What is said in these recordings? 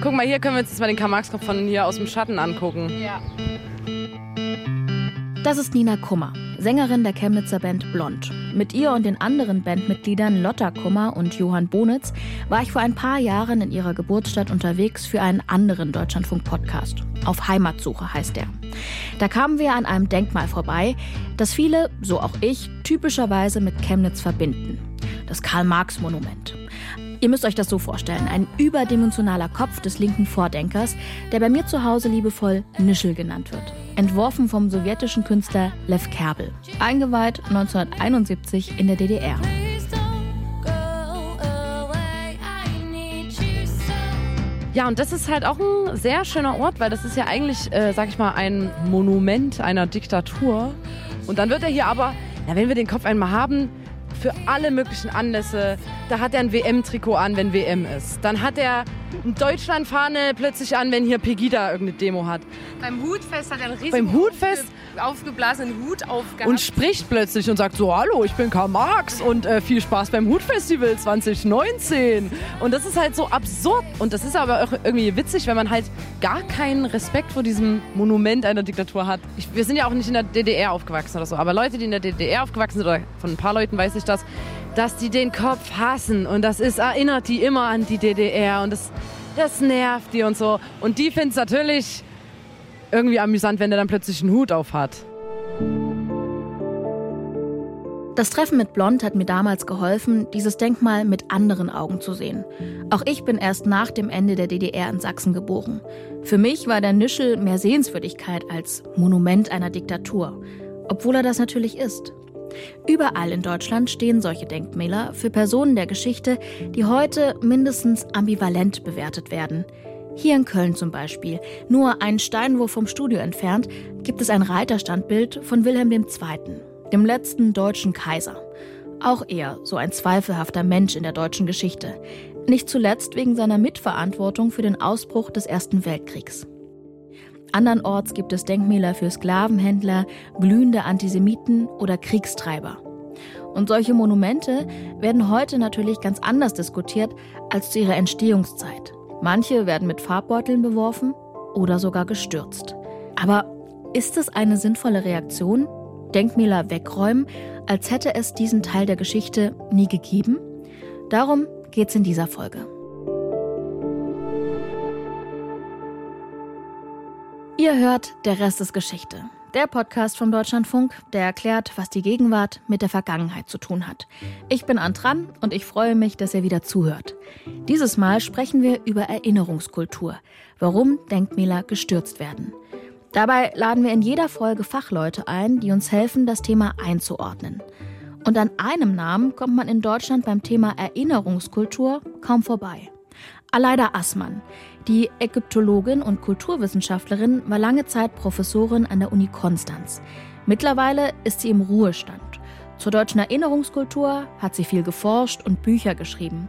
Guck mal, hier können wir uns jetzt mal den Karl-Marx-Kopf von hier aus dem Schatten angucken. Ja. Das ist Nina Kummer, Sängerin der Chemnitzer Band Blond. Mit ihr und den anderen Bandmitgliedern Lotta Kummer und Johann Bonitz war ich vor ein paar Jahren in ihrer Geburtsstadt unterwegs für einen anderen Deutschlandfunk-Podcast. Auf Heimatsuche heißt er. Da kamen wir an einem Denkmal vorbei, das viele, so auch ich, typischerweise mit Chemnitz verbinden. Das Karl-Marx-Monument. Ihr müsst euch das so vorstellen: ein überdimensionaler Kopf des linken Vordenkers, der bei mir zu Hause liebevoll Nischel genannt wird. Entworfen vom sowjetischen Künstler Lev Kerbel. Eingeweiht 1971 in der DDR. Ja, und das ist halt auch ein sehr schöner Ort, weil das ist ja eigentlich, äh, sag ich mal, ein Monument einer Diktatur. Und dann wird er hier aber, na, wenn wir den Kopf einmal haben, für alle möglichen Anlässe. Da hat er ein WM-Trikot an, wenn WM ist. Dann hat er Deutschlandfahne plötzlich an, wenn hier Pegida irgendeine Demo hat. Beim Hutfest hat er einen riesigen Beim Hutfest aufgeblasenen Hut aufgehabt. und spricht plötzlich und sagt so, hallo, ich bin Karl Marx und äh, viel Spaß beim Hutfestival 2019. Und das ist halt so absurd. Und das ist aber auch irgendwie witzig, wenn man halt gar keinen Respekt vor diesem Monument einer Diktatur hat. Ich, wir sind ja auch nicht in der DDR aufgewachsen oder so, aber Leute, die in der DDR aufgewachsen sind, oder von ein paar Leuten weiß ich das, dass die den Kopf hassen. Und das ist, erinnert die immer an die DDR und das, das nervt die und so. Und die finden es natürlich irgendwie amüsant, wenn der dann plötzlich einen Hut auf hat. Das Treffen mit Blond hat mir damals geholfen, dieses Denkmal mit anderen Augen zu sehen. Auch ich bin erst nach dem Ende der DDR in Sachsen geboren. Für mich war der Nischel mehr Sehenswürdigkeit als Monument einer Diktatur, obwohl er das natürlich ist. Überall in Deutschland stehen solche Denkmäler für Personen der Geschichte, die heute mindestens ambivalent bewertet werden. Hier in Köln zum Beispiel, nur einen Steinwurf vom Studio entfernt, gibt es ein Reiterstandbild von Wilhelm II., dem letzten deutschen Kaiser. Auch er so ein zweifelhafter Mensch in der deutschen Geschichte. Nicht zuletzt wegen seiner Mitverantwortung für den Ausbruch des Ersten Weltkriegs. Andernorts gibt es Denkmäler für Sklavenhändler, glühende Antisemiten oder Kriegstreiber. Und solche Monumente werden heute natürlich ganz anders diskutiert als zu ihrer Entstehungszeit. Manche werden mit Farbbeuteln beworfen oder sogar gestürzt. Aber ist es eine sinnvolle Reaktion? Denkmäler wegräumen, als hätte es diesen Teil der Geschichte nie gegeben? Darum geht's in dieser Folge. Ihr hört Der Rest ist Geschichte. Der Podcast vom Deutschlandfunk, der erklärt, was die Gegenwart mit der Vergangenheit zu tun hat. Ich bin Antran und ich freue mich, dass ihr wieder zuhört. Dieses Mal sprechen wir über Erinnerungskultur, warum Denkmäler gestürzt werden. Dabei laden wir in jeder Folge Fachleute ein, die uns helfen, das Thema einzuordnen. Und an einem Namen kommt man in Deutschland beim Thema Erinnerungskultur kaum vorbei. Aleida Assmann. Die Ägyptologin und Kulturwissenschaftlerin war lange Zeit Professorin an der Uni Konstanz. Mittlerweile ist sie im Ruhestand. Zur deutschen Erinnerungskultur hat sie viel geforscht und Bücher geschrieben.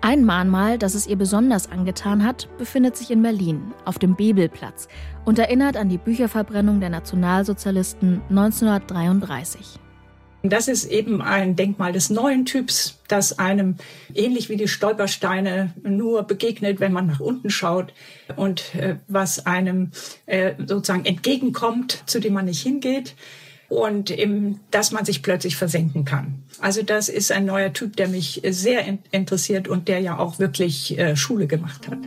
Ein Mahnmal, das es ihr besonders angetan hat, befindet sich in Berlin, auf dem Bebelplatz und erinnert an die Bücherverbrennung der Nationalsozialisten 1933. Das ist eben ein Denkmal des neuen Typs, das einem ähnlich wie die Stolpersteine nur begegnet, wenn man nach unten schaut und äh, was einem äh, sozusagen entgegenkommt, zu dem man nicht hingeht und eben, dass man sich plötzlich versenken kann. Also das ist ein neuer Typ, der mich sehr in interessiert und der ja auch wirklich äh, Schule gemacht hat.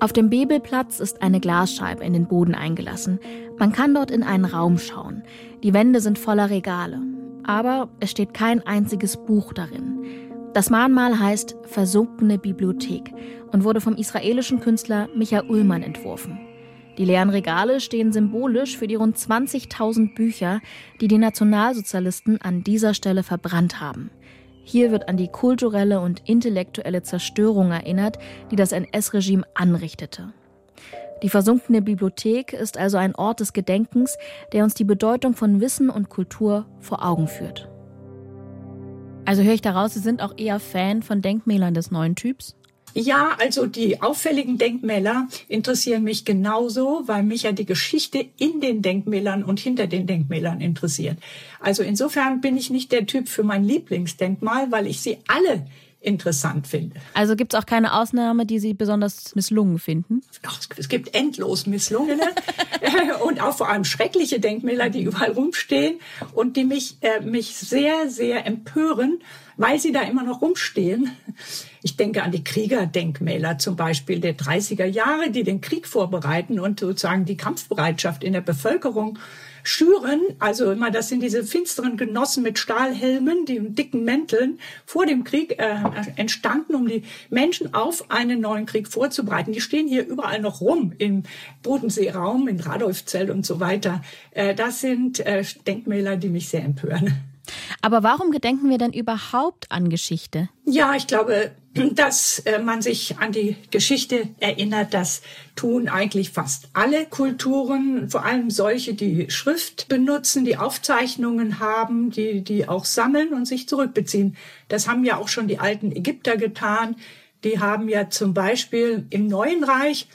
Auf dem Bebelplatz ist eine Glasscheibe in den Boden eingelassen. Man kann dort in einen Raum schauen. Die Wände sind voller Regale. Aber es steht kein einziges Buch darin. Das Mahnmal heißt Versunkene Bibliothek und wurde vom israelischen Künstler Micha Ullmann entworfen. Die leeren Regale stehen symbolisch für die rund 20.000 Bücher, die die Nationalsozialisten an dieser Stelle verbrannt haben. Hier wird an die kulturelle und intellektuelle Zerstörung erinnert, die das NS-Regime anrichtete. Die versunkene Bibliothek ist also ein Ort des Gedenkens, der uns die Bedeutung von Wissen und Kultur vor Augen führt. Also höre ich daraus, Sie sind auch eher Fan von Denkmälern des neuen Typs? Ja, also die auffälligen Denkmäler interessieren mich genauso, weil mich ja die Geschichte in den Denkmälern und hinter den Denkmälern interessiert. Also insofern bin ich nicht der Typ für mein Lieblingsdenkmal, weil ich sie alle interessant finde. Also gibt es auch keine Ausnahme, die Sie besonders misslungen finden? Ach, es gibt endlos misslungene und auch vor allem schreckliche Denkmäler, die überall rumstehen und die mich, äh, mich sehr, sehr empören, weil sie da immer noch rumstehen. Ich denke an die Kriegerdenkmäler zum Beispiel der 30er Jahre, die den Krieg vorbereiten und sozusagen die Kampfbereitschaft in der Bevölkerung schüren. Also immer, das sind diese finsteren Genossen mit Stahlhelmen, die dicken Mänteln vor dem Krieg äh, entstanden, um die Menschen auf einen neuen Krieg vorzubereiten. Die stehen hier überall noch rum im Bodenseeraum, in Radolfzell und so weiter. Äh, das sind äh, Denkmäler, die mich sehr empören. Aber warum gedenken wir denn überhaupt an Geschichte? Ja, ich glaube, dass äh, man sich an die Geschichte erinnert, das tun eigentlich fast alle Kulturen, vor allem solche, die Schrift benutzen, die Aufzeichnungen haben, die, die auch sammeln und sich zurückbeziehen. Das haben ja auch schon die alten Ägypter getan. Die haben ja zum Beispiel im Neuen Reich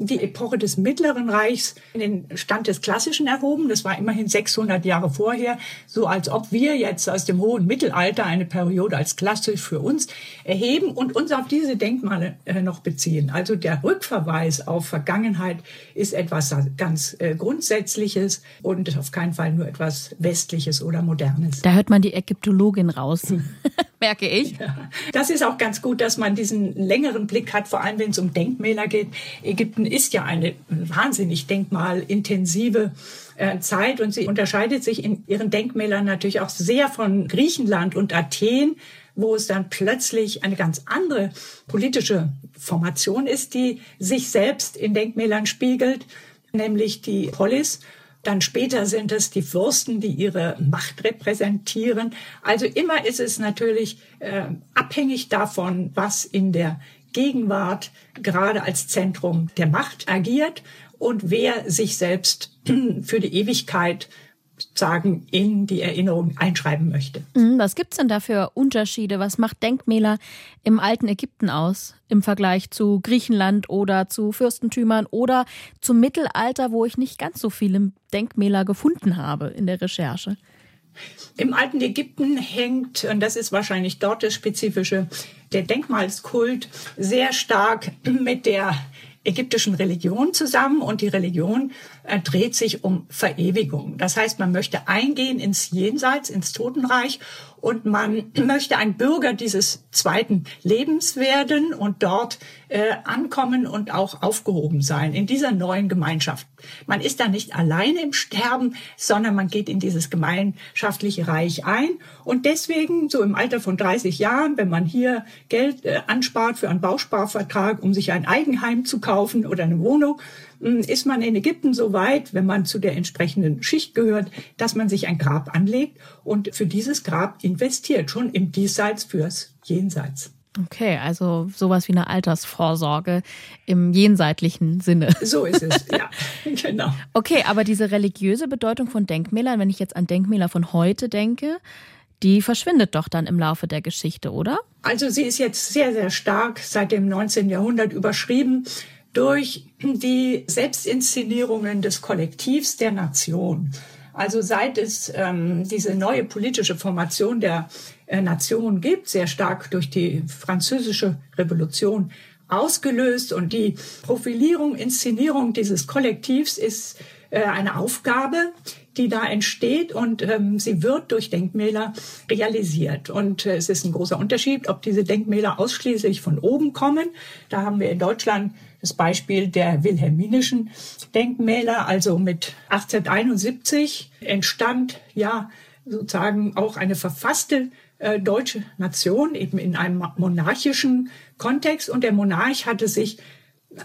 die Epoche des Mittleren Reichs in den Stand des Klassischen erhoben. Das war immerhin 600 Jahre vorher, so als ob wir jetzt aus dem hohen Mittelalter eine Periode als klassisch für uns erheben und uns auf diese Denkmale äh, noch beziehen. Also der Rückverweis auf Vergangenheit ist etwas ganz äh, Grundsätzliches und auf keinen Fall nur etwas Westliches oder Modernes. Da hört man die Ägyptologin raus, merke ich. Ja. Das ist auch ganz gut, dass man diesen längeren Blick hat, vor allem wenn es um Denkmäler geht. Ägypten ist ja eine wahnsinnig denkmalintensive äh, Zeit und sie unterscheidet sich in ihren Denkmälern natürlich auch sehr von Griechenland und Athen, wo es dann plötzlich eine ganz andere politische Formation ist, die sich selbst in Denkmälern spiegelt, nämlich die Polis. Dann später sind es die Fürsten, die ihre Macht repräsentieren. Also immer ist es natürlich äh, abhängig davon, was in der Gegenwart gerade als Zentrum der Macht agiert und wer sich selbst für die Ewigkeit sagen, in die Erinnerung einschreiben möchte. Mhm, was gibt es denn da für Unterschiede? Was macht Denkmäler im alten Ägypten aus im Vergleich zu Griechenland oder zu Fürstentümern oder zum Mittelalter, wo ich nicht ganz so viele Denkmäler gefunden habe in der Recherche? Im alten Ägypten hängt, und das ist wahrscheinlich dort das Spezifische, der Denkmalskult sehr stark mit der ägyptischen Religion zusammen und die Religion dreht sich um Verewigung. Das heißt, man möchte eingehen ins Jenseits, ins Totenreich und man möchte ein Bürger dieses zweiten Lebens werden und dort äh, ankommen und auch aufgehoben sein in dieser neuen Gemeinschaft. Man ist da nicht alleine im Sterben, sondern man geht in dieses gemeinschaftliche Reich ein und deswegen so im Alter von 30 Jahren, wenn man hier Geld äh, anspart für einen Bausparvertrag, um sich ein Eigenheim zu kaufen oder eine Wohnung, ist man in Ägypten so weit, wenn man zu der entsprechenden Schicht gehört, dass man sich ein Grab anlegt und für dieses Grab investiert, schon im Diesseits fürs Jenseits. Okay, also sowas wie eine Altersvorsorge im jenseitlichen Sinne. So ist es, ja, genau. Okay, aber diese religiöse Bedeutung von Denkmälern, wenn ich jetzt an Denkmäler von heute denke, die verschwindet doch dann im Laufe der Geschichte, oder? Also sie ist jetzt sehr, sehr stark seit dem 19. Jahrhundert überschrieben durch die Selbstinszenierungen des Kollektivs der Nation. Also seit es ähm, diese neue politische Formation der äh, Nation gibt, sehr stark durch die französische Revolution ausgelöst und die Profilierung, Inszenierung dieses Kollektivs ist äh, eine Aufgabe, die da entsteht und ähm, sie wird durch Denkmäler realisiert. Und äh, es ist ein großer Unterschied, ob diese Denkmäler ausschließlich von oben kommen. Da haben wir in Deutschland das Beispiel der wilhelminischen Denkmäler, also mit 1871 entstand ja sozusagen auch eine verfasste äh, deutsche Nation eben in einem monarchischen Kontext und der Monarch hatte sich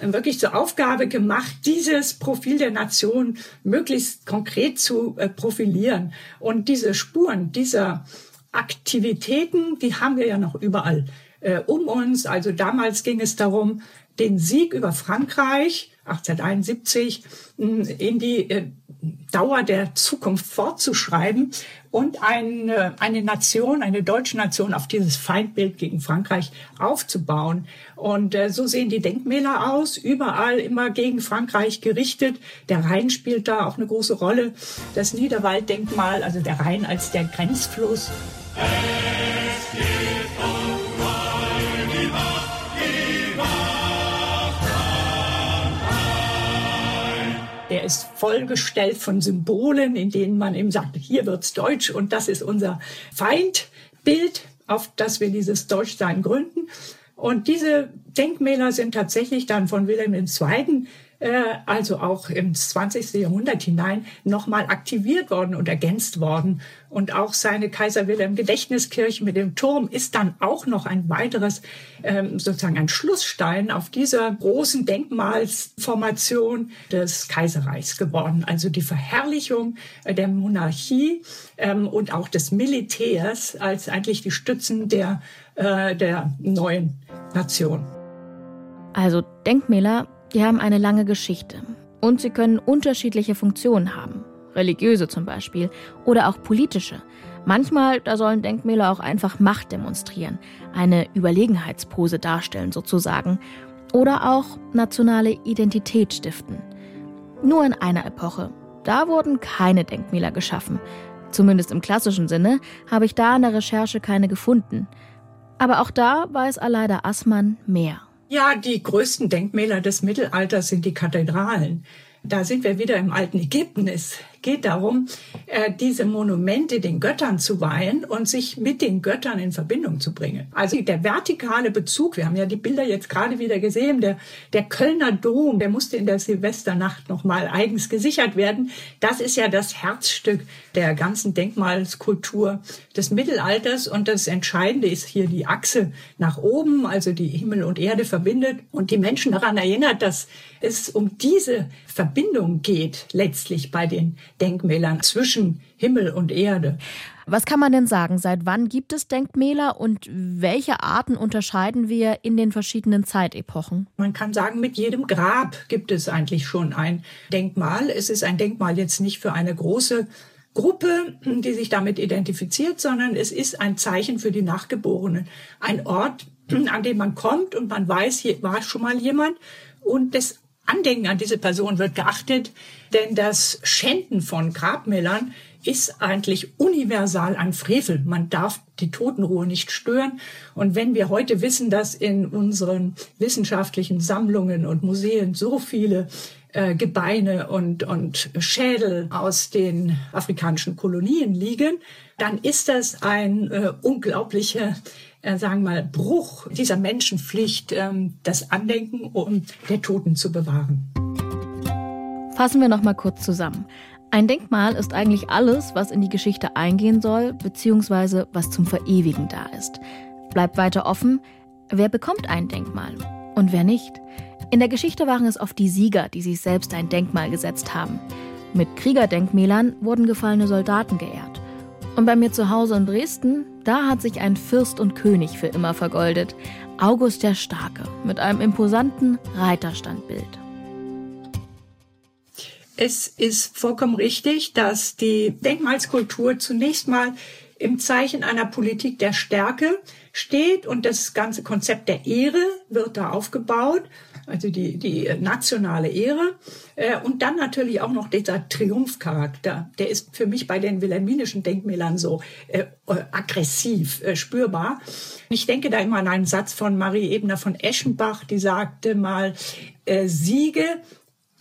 wirklich zur Aufgabe gemacht, dieses Profil der Nation möglichst konkret zu äh, profilieren. Und diese Spuren dieser Aktivitäten, die haben wir ja noch überall äh, um uns. Also damals ging es darum, den Sieg über Frankreich 1871 in die äh, Dauer der Zukunft fortzuschreiben und eine, eine Nation, eine deutsche Nation auf dieses Feindbild gegen Frankreich aufzubauen. Und äh, so sehen die Denkmäler aus, überall immer gegen Frankreich gerichtet. Der Rhein spielt da auch eine große Rolle. Das Niederwalddenkmal, also der Rhein als der Grenzfluss. Der ist vollgestellt von Symbolen, in denen man eben sagt, hier wird's Deutsch und das ist unser Feindbild, auf das wir dieses Deutschsein gründen. Und diese Denkmäler sind tatsächlich dann von Wilhelm II also auch ins 20. Jahrhundert hinein nochmal aktiviert worden und ergänzt worden. Und auch seine Kaiser Wilhelm Gedächtniskirche mit dem Turm ist dann auch noch ein weiteres, ähm, sozusagen ein Schlussstein auf dieser großen Denkmalsformation des Kaiserreichs geworden. Also die Verherrlichung der Monarchie ähm, und auch des Militärs als eigentlich die Stützen der, äh, der neuen Nation. Also Denkmäler die haben eine lange Geschichte und sie können unterschiedliche Funktionen haben. Religiöse zum Beispiel oder auch politische. Manchmal, da sollen Denkmäler auch einfach Macht demonstrieren, eine Überlegenheitspose darstellen sozusagen. Oder auch nationale Identität stiften. Nur in einer Epoche. Da wurden keine Denkmäler geschaffen. Zumindest im klassischen Sinne habe ich da in der Recherche keine gefunden. Aber auch da weiß Aleida Assmann mehr. Ja, die größten Denkmäler des Mittelalters sind die Kathedralen. Da sind wir wieder im alten Ägypten. Geht darum, äh, diese Monumente den Göttern zu weihen und sich mit den Göttern in Verbindung zu bringen. Also der vertikale Bezug, wir haben ja die Bilder jetzt gerade wieder gesehen, der, der Kölner Dom, der musste in der Silvesternacht nochmal eigens gesichert werden. Das ist ja das Herzstück der ganzen Denkmalskultur des Mittelalters. Und das Entscheidende ist hier die Achse nach oben, also die Himmel und Erde verbindet und die Menschen daran erinnert, dass es um diese Verbindung geht, letztlich bei den Denkmälern zwischen Himmel und Erde. Was kann man denn sagen? Seit wann gibt es Denkmäler und welche Arten unterscheiden wir in den verschiedenen Zeitepochen? Man kann sagen, mit jedem Grab gibt es eigentlich schon ein Denkmal. Es ist ein Denkmal jetzt nicht für eine große Gruppe, die sich damit identifiziert, sondern es ist ein Zeichen für die Nachgeborenen. Ein Ort, an dem man kommt und man weiß, hier war schon mal jemand und das Andenken an diese Person wird geachtet, denn das Schänden von Grabmälern ist eigentlich universal ein Frevel. Man darf die Totenruhe nicht stören. Und wenn wir heute wissen, dass in unseren wissenschaftlichen Sammlungen und Museen so viele äh, Gebeine und, und Schädel aus den afrikanischen Kolonien liegen, dann ist das ein äh, unglaublicher äh, sagen wir mal, Bruch dieser Menschenpflicht, ähm, das Andenken um der Toten zu bewahren. Fassen wir noch mal kurz zusammen. Ein Denkmal ist eigentlich alles, was in die Geschichte eingehen soll, beziehungsweise was zum Verewigen da ist. Bleibt weiter offen, wer bekommt ein Denkmal und wer nicht. In der Geschichte waren es oft die Sieger, die sich selbst ein Denkmal gesetzt haben. Mit Kriegerdenkmälern wurden gefallene Soldaten geehrt. Und bei mir zu Hause in Dresden, da hat sich ein Fürst und König für immer vergoldet. August der Starke mit einem imposanten Reiterstandbild. Es ist vollkommen richtig, dass die Denkmalskultur zunächst mal im Zeichen einer Politik der Stärke steht und das ganze Konzept der Ehre wird da aufgebaut also die, die nationale Ehre. Äh, und dann natürlich auch noch dieser Triumphcharakter. Der ist für mich bei den wilhelminischen Denkmälern so äh, äh, aggressiv äh, spürbar. Ich denke da immer an einen Satz von Marie Ebner von Eschenbach, die sagte mal, äh, Siege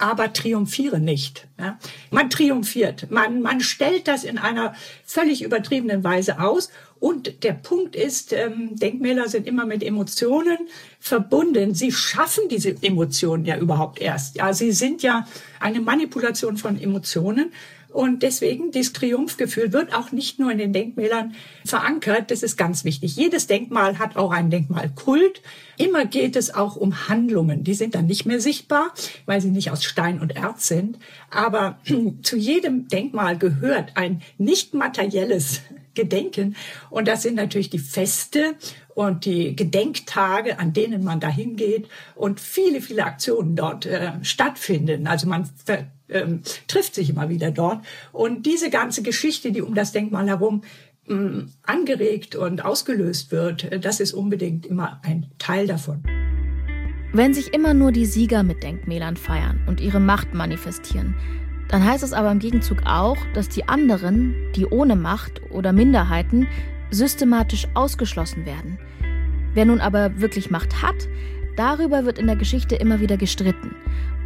aber triumphiere nicht. Ja? Man triumphiert, man, man stellt das in einer völlig übertriebenen Weise aus. Und der Punkt ist, ähm, Denkmäler sind immer mit Emotionen verbunden. Sie schaffen diese Emotionen ja überhaupt erst. Ja, sie sind ja eine Manipulation von Emotionen. Und deswegen, dieses Triumphgefühl wird auch nicht nur in den Denkmälern verankert. Das ist ganz wichtig. Jedes Denkmal hat auch einen Denkmalkult. Immer geht es auch um Handlungen. Die sind dann nicht mehr sichtbar, weil sie nicht aus Stein und Erz sind. Aber zu jedem Denkmal gehört ein nicht materielles Gedenken. Und das sind natürlich die Feste und die Gedenktage, an denen man dahin geht und viele, viele Aktionen dort äh, stattfinden. Also man ähm, trifft sich immer wieder dort. Und diese ganze Geschichte, die um das Denkmal herum ähm, angeregt und ausgelöst wird, äh, das ist unbedingt immer ein Teil davon. Wenn sich immer nur die Sieger mit Denkmälern feiern und ihre Macht manifestieren, dann heißt es aber im Gegenzug auch, dass die anderen, die ohne Macht oder Minderheiten, systematisch ausgeschlossen werden. Wer nun aber wirklich Macht hat, Darüber wird in der Geschichte immer wieder gestritten.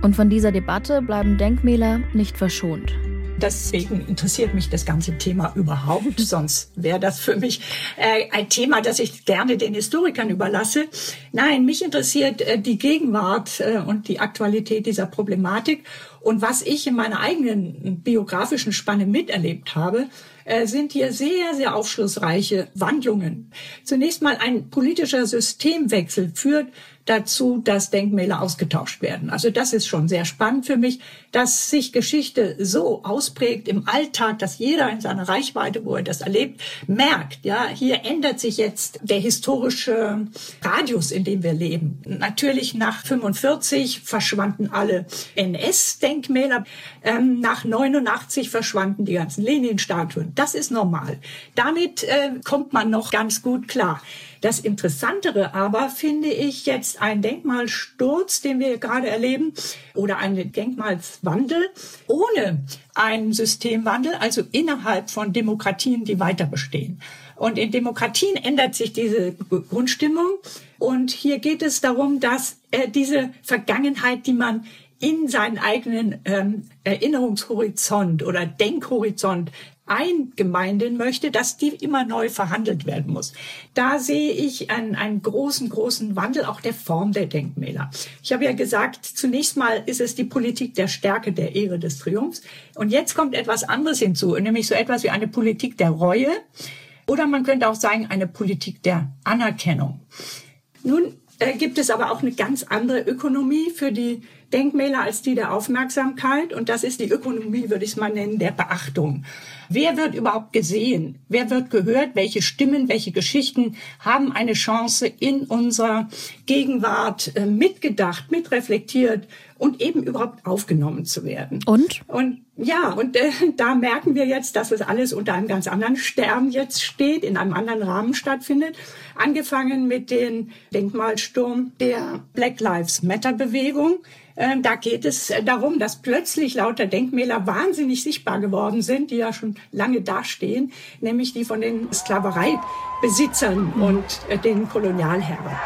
Und von dieser Debatte bleiben Denkmäler nicht verschont. Deswegen interessiert mich das ganze Thema überhaupt. Sonst wäre das für mich äh, ein Thema, das ich gerne den Historikern überlasse. Nein, mich interessiert äh, die Gegenwart äh, und die Aktualität dieser Problematik. Und was ich in meiner eigenen biografischen Spanne miterlebt habe, äh, sind hier sehr, sehr aufschlussreiche Wandlungen. Zunächst mal ein politischer Systemwechsel führt dazu, dass Denkmäler ausgetauscht werden. Also das ist schon sehr spannend für mich, dass sich Geschichte so ausprägt im Alltag, dass jeder in seiner Reichweite, wo er das erlebt, merkt, ja, hier ändert sich jetzt der historische Radius, in dem wir leben. Natürlich nach 45 verschwanden alle NS-Denkmäler. Ähm, nach 89 verschwanden die ganzen Lenin-Statuen. Das ist normal. Damit äh, kommt man noch ganz gut klar. Das Interessantere aber finde ich jetzt ein Denkmalsturz, den wir gerade erleben, oder ein Denkmalswandel ohne einen Systemwandel, also innerhalb von Demokratien, die weiter bestehen. Und in Demokratien ändert sich diese Grundstimmung. Und hier geht es darum, dass äh, diese Vergangenheit, die man in seinen eigenen ähm, Erinnerungshorizont oder Denkhorizont eingemeinden möchte, dass die immer neu verhandelt werden muss. Da sehe ich einen, einen großen, großen Wandel auch der Form der Denkmäler. Ich habe ja gesagt, zunächst mal ist es die Politik der Stärke, der Ehre, des Triumphs. Und jetzt kommt etwas anderes hinzu, nämlich so etwas wie eine Politik der Reue oder man könnte auch sagen, eine Politik der Anerkennung. Nun äh, gibt es aber auch eine ganz andere Ökonomie für die Denkmäler als die der Aufmerksamkeit. Und das ist die Ökonomie, würde ich es mal nennen, der Beachtung. Wer wird überhaupt gesehen? Wer wird gehört? Welche Stimmen, welche Geschichten haben eine Chance in unserer Gegenwart äh, mitgedacht, mitreflektiert und eben überhaupt aufgenommen zu werden? Und? Und ja, und äh, da merken wir jetzt, dass es alles unter einem ganz anderen Stern jetzt steht, in einem anderen Rahmen stattfindet. Angefangen mit dem Denkmalsturm der Black Lives Matter Bewegung da geht es äh, darum, dass plötzlich lauter Denkmäler wahnsinnig sichtbar geworden sind, die ja schon lange dastehen, nämlich die von den Sklavereibesitzern und äh, den Kolonialherren.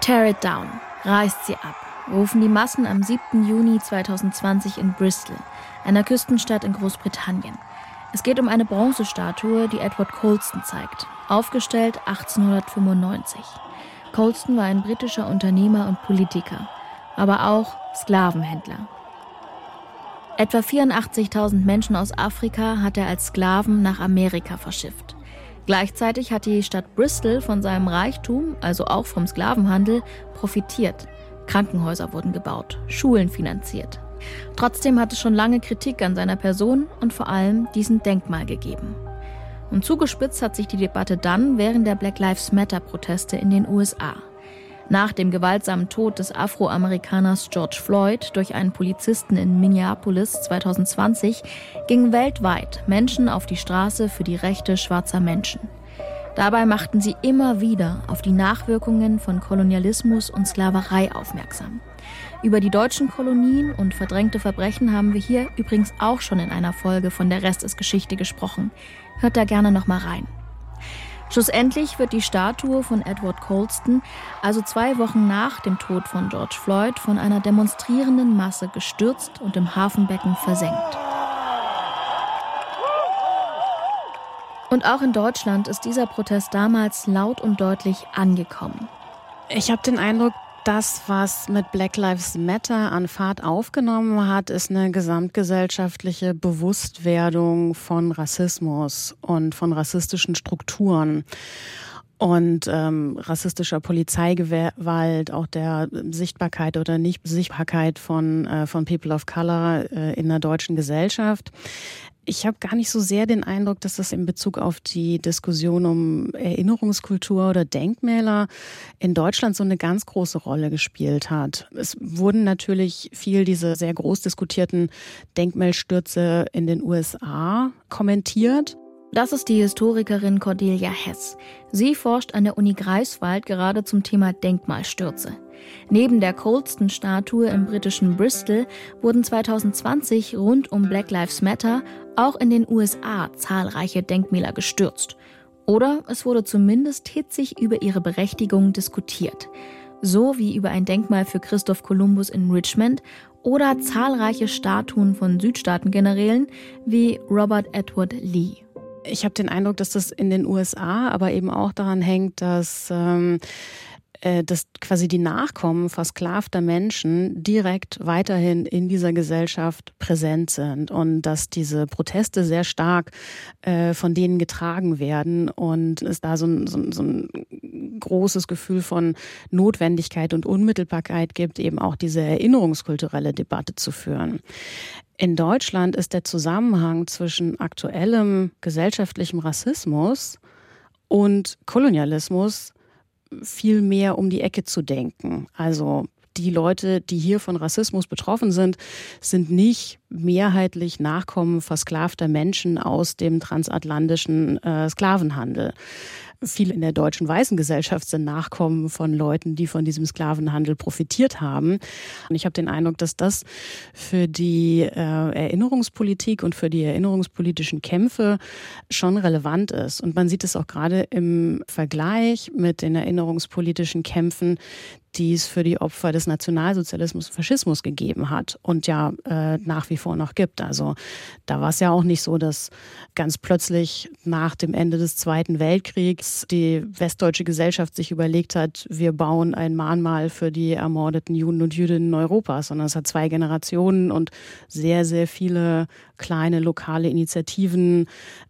Tear it down, reißt sie ab, rufen die Massen am 7. Juni 2020 in Bristol, einer Küstenstadt in Großbritannien. Es geht um eine Bronzestatue, die Edward Colston zeigt, aufgestellt 1895. Colston war ein britischer Unternehmer und Politiker, aber auch Sklavenhändler. Etwa 84.000 Menschen aus Afrika hat er als Sklaven nach Amerika verschifft. Gleichzeitig hat die Stadt Bristol von seinem Reichtum, also auch vom Sklavenhandel, profitiert. Krankenhäuser wurden gebaut, Schulen finanziert. Trotzdem hat es schon lange Kritik an seiner Person und vor allem diesem Denkmal gegeben. Und zugespitzt hat sich die Debatte dann während der Black Lives Matter-Proteste in den USA. Nach dem gewaltsamen Tod des Afroamerikaners George Floyd durch einen Polizisten in Minneapolis 2020 gingen weltweit Menschen auf die Straße für die Rechte schwarzer Menschen. Dabei machten sie immer wieder auf die Nachwirkungen von Kolonialismus und Sklaverei aufmerksam. Über die deutschen Kolonien und verdrängte Verbrechen haben wir hier übrigens auch schon in einer Folge von Der Rest ist Geschichte gesprochen. Hört da gerne noch mal rein. Schlussendlich wird die Statue von Edward Colston also zwei Wochen nach dem Tod von George Floyd von einer demonstrierenden Masse gestürzt und im Hafenbecken versenkt. Und auch in Deutschland ist dieser Protest damals laut und deutlich angekommen. Ich habe den Eindruck, das, was mit Black Lives Matter an Fahrt aufgenommen hat, ist eine gesamtgesellschaftliche Bewusstwerdung von Rassismus und von rassistischen Strukturen und ähm, rassistischer Polizeigewalt, auch der Sichtbarkeit oder Nicht-Sichtbarkeit von, äh, von People of Color äh, in der deutschen Gesellschaft. Ich habe gar nicht so sehr den Eindruck, dass das in Bezug auf die Diskussion um Erinnerungskultur oder Denkmäler in Deutschland so eine ganz große Rolle gespielt hat. Es wurden natürlich viel diese sehr groß diskutierten Denkmalstürze in den USA kommentiert. Das ist die Historikerin Cordelia Hess. Sie forscht an der Uni Greifswald gerade zum Thema Denkmalstürze. Neben der Colston-Statue im britischen Bristol wurden 2020 rund um Black Lives Matter auch in den USA zahlreiche Denkmäler gestürzt. Oder es wurde zumindest hitzig über ihre Berechtigung diskutiert. So wie über ein Denkmal für Christoph Kolumbus in Richmond oder zahlreiche Statuen von Südstaatengenerälen wie Robert Edward Lee. Ich habe den Eindruck, dass das in den USA aber eben auch daran hängt, dass ähm, äh, dass quasi die Nachkommen versklavter Menschen direkt weiterhin in dieser Gesellschaft präsent sind und dass diese Proteste sehr stark äh, von denen getragen werden und es da so ein, so, ein, so ein großes Gefühl von Notwendigkeit und Unmittelbarkeit gibt, eben auch diese erinnerungskulturelle Debatte zu führen. In Deutschland ist der Zusammenhang zwischen aktuellem gesellschaftlichem Rassismus und Kolonialismus viel mehr um die Ecke zu denken. Also die Leute, die hier von Rassismus betroffen sind, sind nicht mehrheitlich Nachkommen versklavter Menschen aus dem transatlantischen äh, Sklavenhandel. Viele in der deutschen weißen Gesellschaft sind Nachkommen von Leuten, die von diesem Sklavenhandel profitiert haben. Und ich habe den Eindruck, dass das für die äh, Erinnerungspolitik und für die erinnerungspolitischen Kämpfe schon relevant ist. Und man sieht es auch gerade im Vergleich mit den erinnerungspolitischen Kämpfen, die es für die Opfer des Nationalsozialismus und Faschismus gegeben hat und ja äh, nach wie vor noch gibt. Also da war es ja auch nicht so, dass ganz plötzlich nach dem Ende des Zweiten Weltkriegs die westdeutsche Gesellschaft sich überlegt hat, wir bauen ein Mahnmal für die ermordeten Juden und Jüdinnen Europas, sondern es hat zwei Generationen und sehr, sehr viele kleine lokale Initiativen,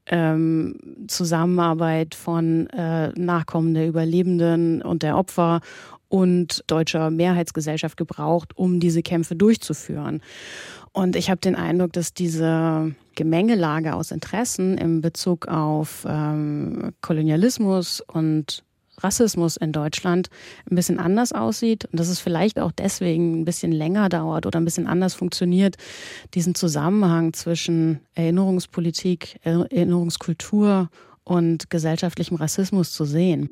ähm, Zusammenarbeit von äh, Nachkommen der Überlebenden und der Opfer und deutscher Mehrheitsgesellschaft gebraucht, um diese Kämpfe durchzuführen. Und ich habe den Eindruck, dass diese Gemengelage aus Interessen im Bezug auf ähm, Kolonialismus und Rassismus in Deutschland ein bisschen anders aussieht und dass es vielleicht auch deswegen ein bisschen länger dauert oder ein bisschen anders funktioniert, diesen Zusammenhang zwischen Erinnerungspolitik, Erinnerungskultur und gesellschaftlichem Rassismus zu sehen.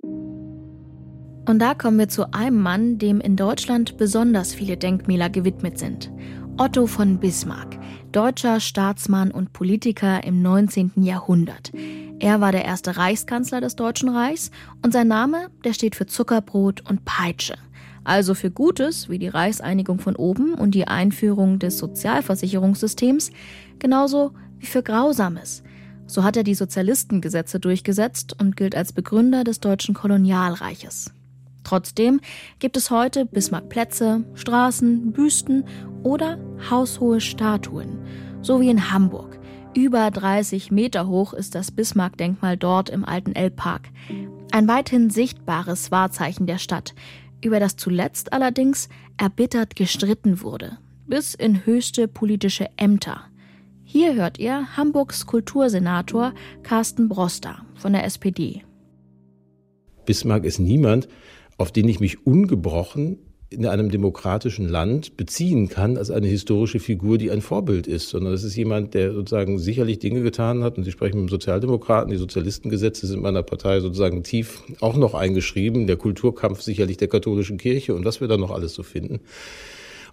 Und da kommen wir zu einem Mann, dem in Deutschland besonders viele Denkmäler gewidmet sind. Otto von Bismarck, deutscher Staatsmann und Politiker im 19. Jahrhundert. Er war der erste Reichskanzler des Deutschen Reichs und sein Name, der steht für Zuckerbrot und Peitsche. Also für Gutes wie die Reichseinigung von oben und die Einführung des Sozialversicherungssystems, genauso wie für Grausames. So hat er die Sozialistengesetze durchgesetzt und gilt als Begründer des deutschen Kolonialreiches. Trotzdem gibt es heute Bismarckplätze, Straßen, Büsten oder haushohe Statuen, so wie in Hamburg. Über 30 Meter hoch ist das Bismarck-Denkmal dort im alten Elbpark. Ein weithin sichtbares Wahrzeichen der Stadt, über das zuletzt allerdings erbittert gestritten wurde, bis in höchste politische Ämter. Hier hört ihr Hamburgs Kultursenator Carsten Broster von der SPD. Bismarck ist niemand, auf den ich mich ungebrochen in einem demokratischen Land beziehen kann als eine historische Figur, die ein Vorbild ist, sondern das ist jemand, der sozusagen sicherlich Dinge getan hat. Und Sie sprechen mit dem Sozialdemokraten, die Sozialistengesetze sind meiner Partei sozusagen tief auch noch eingeschrieben, der Kulturkampf sicherlich der katholischen Kirche und was wir da noch alles so finden.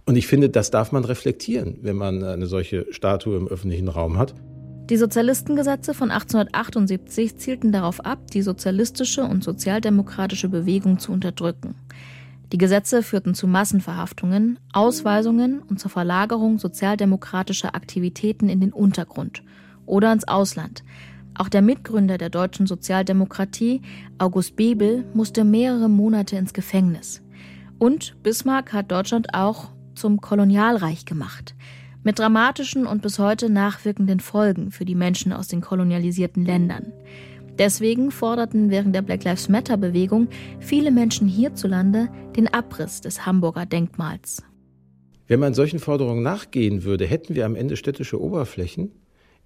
Und ich finde, das darf man reflektieren, wenn man eine solche Statue im öffentlichen Raum hat. Die Sozialistengesetze von 1878 zielten darauf ab, die sozialistische und sozialdemokratische Bewegung zu unterdrücken. Die Gesetze führten zu Massenverhaftungen, Ausweisungen und zur Verlagerung sozialdemokratischer Aktivitäten in den Untergrund oder ins Ausland. Auch der Mitgründer der deutschen Sozialdemokratie, August Bebel, musste mehrere Monate ins Gefängnis. Und Bismarck hat Deutschland auch zum Kolonialreich gemacht mit dramatischen und bis heute nachwirkenden Folgen für die Menschen aus den kolonialisierten Ländern. Deswegen forderten während der Black Lives Matter-Bewegung viele Menschen hierzulande den Abriss des Hamburger Denkmals. Wenn man solchen Forderungen nachgehen würde, hätten wir am Ende städtische Oberflächen,